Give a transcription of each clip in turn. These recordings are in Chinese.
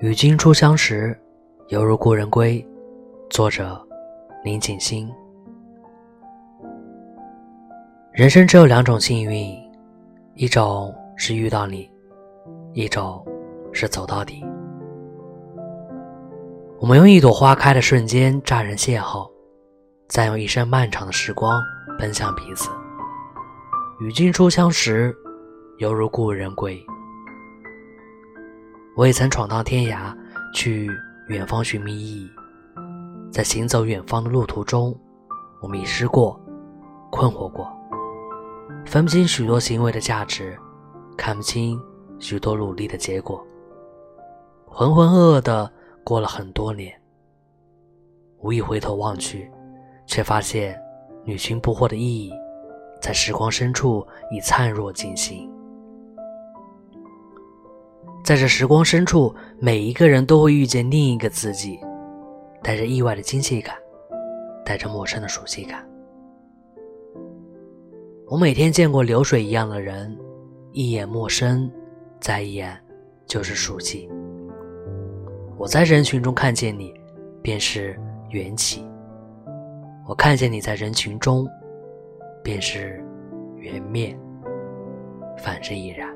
与君初相识，犹如故人归。作者：林景星。人生只有两种幸运，一种是遇到你，一种是走到底。我们用一朵花开的瞬间乍人邂逅，再用一生漫长的时光奔向彼此。与君初相识，犹如故人归。我也曾闯荡天涯，去远方寻觅意义。在行走远方的路途中，我迷失过，困惑过，分不清许多行为的价值，看不清许多努力的结果。浑浑噩噩的过了很多年，无意回头望去，却发现女裙不惑的意义，在时光深处已灿若金星。在这时光深处，每一个人都会遇见另一个自己，带着意外的惊喜感，带着陌生的熟悉感。我每天见过流水一样的人，一眼陌生，再一眼就是熟悉。我在人群中看见你，便是缘起；我看见你在人群中，便是缘灭，反之亦然。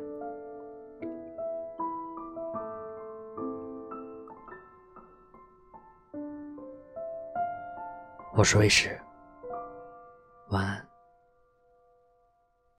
我是卫士。晚安。